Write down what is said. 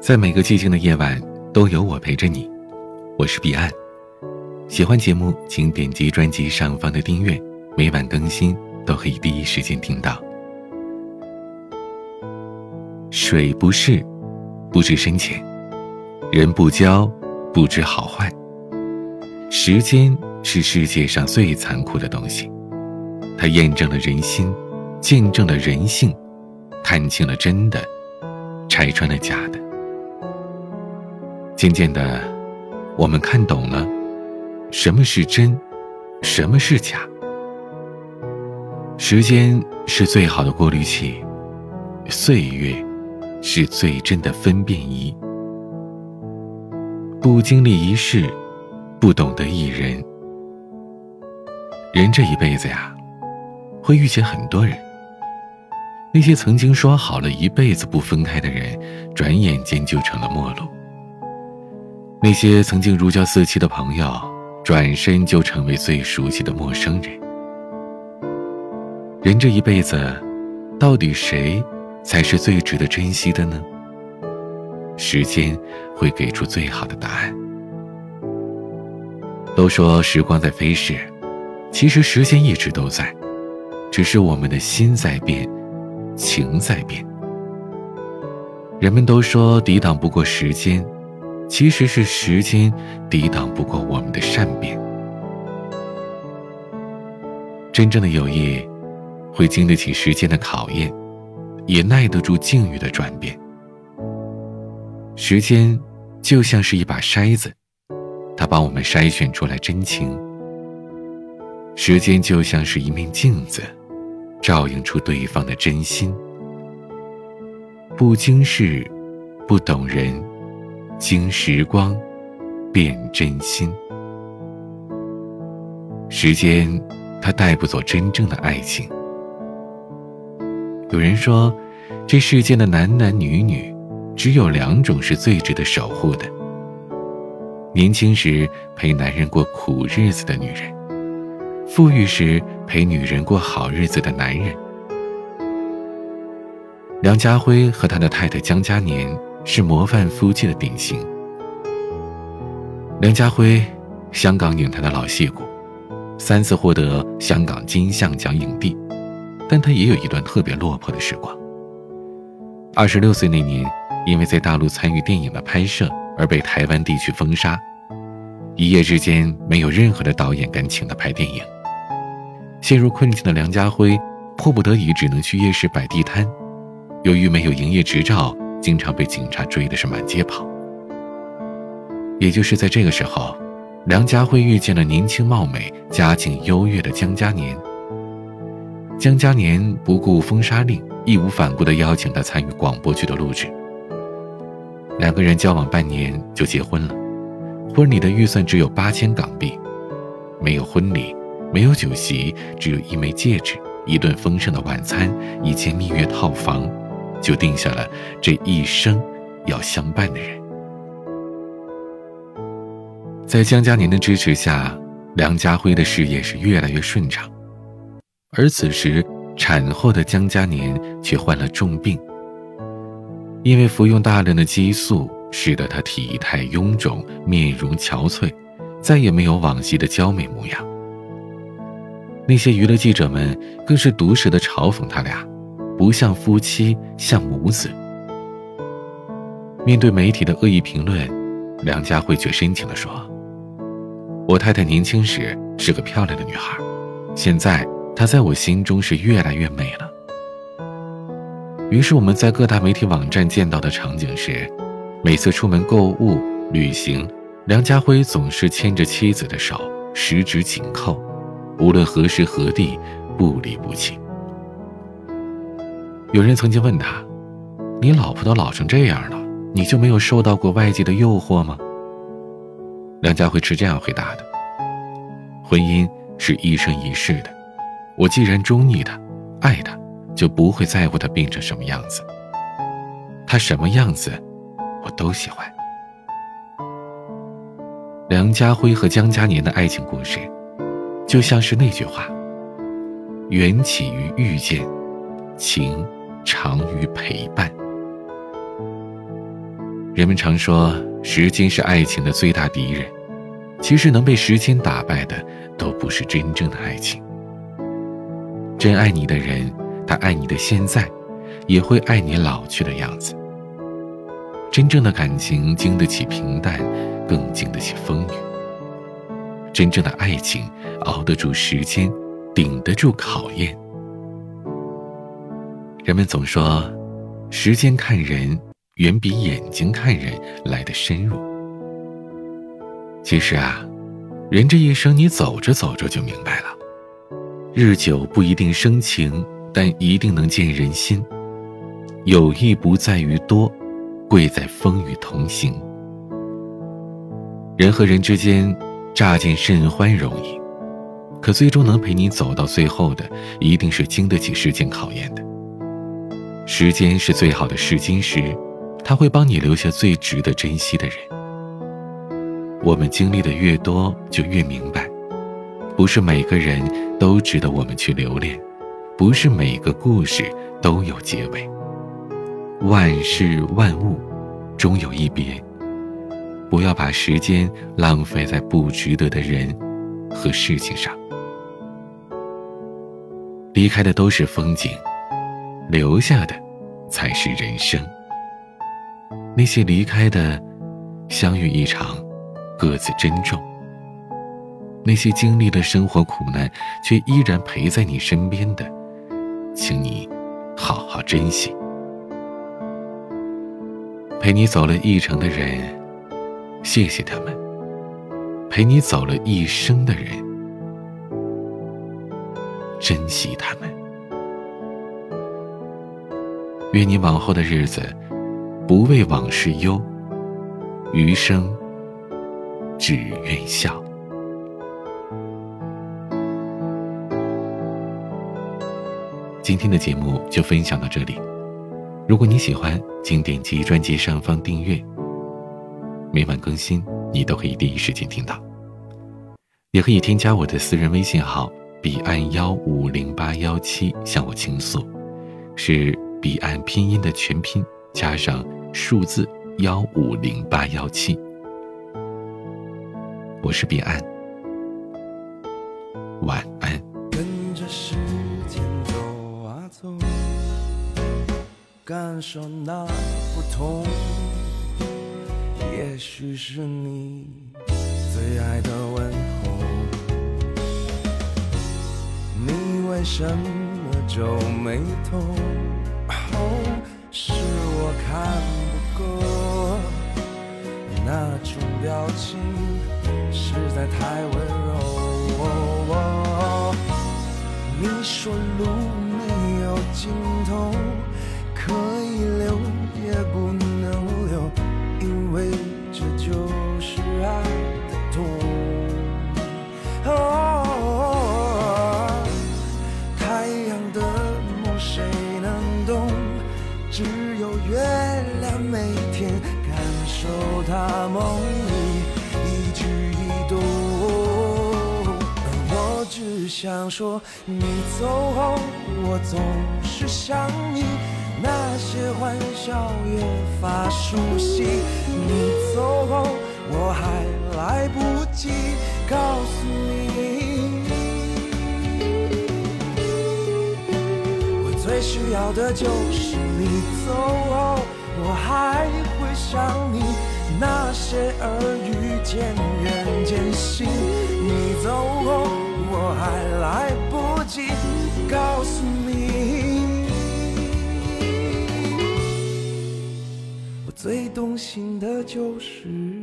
在每个寂静的夜晚，都有我陪着你。我是彼岸。喜欢节目，请点击专辑上方的订阅，每晚更新都可以第一时间听到。水不试，不知深浅；人不交，不知好坏。时间是世界上最残酷的东西，它验证了人心，见证了人性，看清了真的，拆穿了假的。渐渐的，我们看懂了，什么是真，什么是假。时间是最好的过滤器，岁月是最真的分辨仪。不经历一世，不懂得一人。人这一辈子呀，会遇见很多人。那些曾经说好了一辈子不分开的人，转眼间就成了陌路。那些曾经如胶似漆的朋友，转身就成为最熟悉的陌生人。人这一辈子，到底谁才是最值得珍惜的呢？时间会给出最好的答案。都说时光在飞逝，其实时间一直都在，只是我们的心在变，情在变。人们都说抵挡不过时间。其实是时间抵挡不过我们的善变。真正的友谊，会经得起时间的考验，也耐得住境遇的转变。时间就像是一把筛子，它帮我们筛选出来真情。时间就像是一面镜子，照映出对方的真心。不经事，不懂人。经时光，变真心。时间，它带不走真正的爱情。有人说，这世间的男男女女，只有两种是最值得守护的：年轻时陪男人过苦日子的女人，富裕时陪女人过好日子的男人。梁家辉和他的太太江嘉年。是模范夫妻的典型。梁家辉，香港影坛的老戏骨，三次获得香港金像奖影帝，但他也有一段特别落魄的时光。二十六岁那年，因为在大陆参与电影的拍摄而被台湾地区封杀，一夜之间没有任何的导演敢请他拍电影。陷入困境的梁家辉，迫不得已只能去夜市摆地摊，由于没有营业执照。经常被警察追的是满街跑。也就是在这个时候，梁家辉遇见了年轻貌美、家境优越的江嘉年。江嘉年不顾封杀令，义无反顾地邀请他参与广播剧的录制。两个人交往半年就结婚了，婚礼的预算只有八千港币，没有婚礼，没有酒席，只有一枚戒指、一顿丰盛的晚餐、一间蜜月套房。就定下了这一生要相伴的人。在江嘉年的支持下，梁家辉的事业是越来越顺畅。而此时，产后的江嘉年却患了重病。因为服用大量的激素，使得她体态臃肿，面容憔悴，再也没有往昔的娇美模样。那些娱乐记者们更是毒舌的嘲讽他俩。不像夫妻，像母子。面对媒体的恶意评论，梁家辉却深情地说：“我太太年轻时是个漂亮的女孩，现在她在我心中是越来越美了。”于是我们在各大媒体网站见到的场景是：每次出门购物、旅行，梁家辉总是牵着妻子的手，十指紧扣，无论何时何地，不离不弃。有人曾经问他：“你老婆都老成这样了，你就没有受到过外界的诱惑吗？”梁家辉是这样回答的：“婚姻是一生一世的，我既然中意她，爱她，就不会在乎她变成什么样子。他什么样子，我都喜欢。”梁家辉和江嘉年的爱情故事，就像是那句话：“缘起于遇见，情。”长于陪伴，人们常说，时间是爱情的最大敌人。其实，能被时间打败的，都不是真正的爱情。真爱你的人，他爱你的现在，也会爱你老去的样子。真正的感情经得起平淡，更经得起风雨。真正的爱情熬得住时间，顶得住考验。人们总说，时间看人。远比眼睛看人来的深入。其实啊，人这一生，你走着走着就明白了。日久不一定生情，但一定能见人心。友谊不在于多，贵在风雨同行。人和人之间，乍见甚欢容易，可最终能陪你走到最后的，一定是经得起时间考验的。时间是最好的试金石。他会帮你留下最值得珍惜的人。我们经历的越多，就越明白，不是每个人都值得我们去留恋，不是每个故事都有结尾。万事万物，终有一别。不要把时间浪费在不值得的人和事情上。离开的都是风景，留下的才是人生。那些离开的，相遇一场，各自珍重；那些经历了生活苦难却依然陪在你身边的，请你好好珍惜。陪你走了一程的人，谢谢他们；陪你走了一生的人，珍惜他们。愿你往后的日子。不为往事忧，余生只愿笑。今天的节目就分享到这里。如果你喜欢，请点击专辑上方订阅，每晚更新，你都可以第一时间听到。也可以添加我的私人微信号彼岸幺五零八幺七向我倾诉，是彼岸拼音的全拼加上。数字幺五零八幺七，我是彼岸，晚安。跟着时间走啊走，感受那不同，也许是你最爱的问候。你为什么皱眉头？是我看。不够，那种表情实在太温柔。你说路没有尽头，可以留也不受他梦里一举一动，而我只想说，你走后，我总是想你，那些欢笑越发熟悉。你走后，我还来不及告诉你，我最需要的就是你走后。我还会想你，那些耳语渐远渐行。你走后，我还来不及告诉你，我最动心的就是。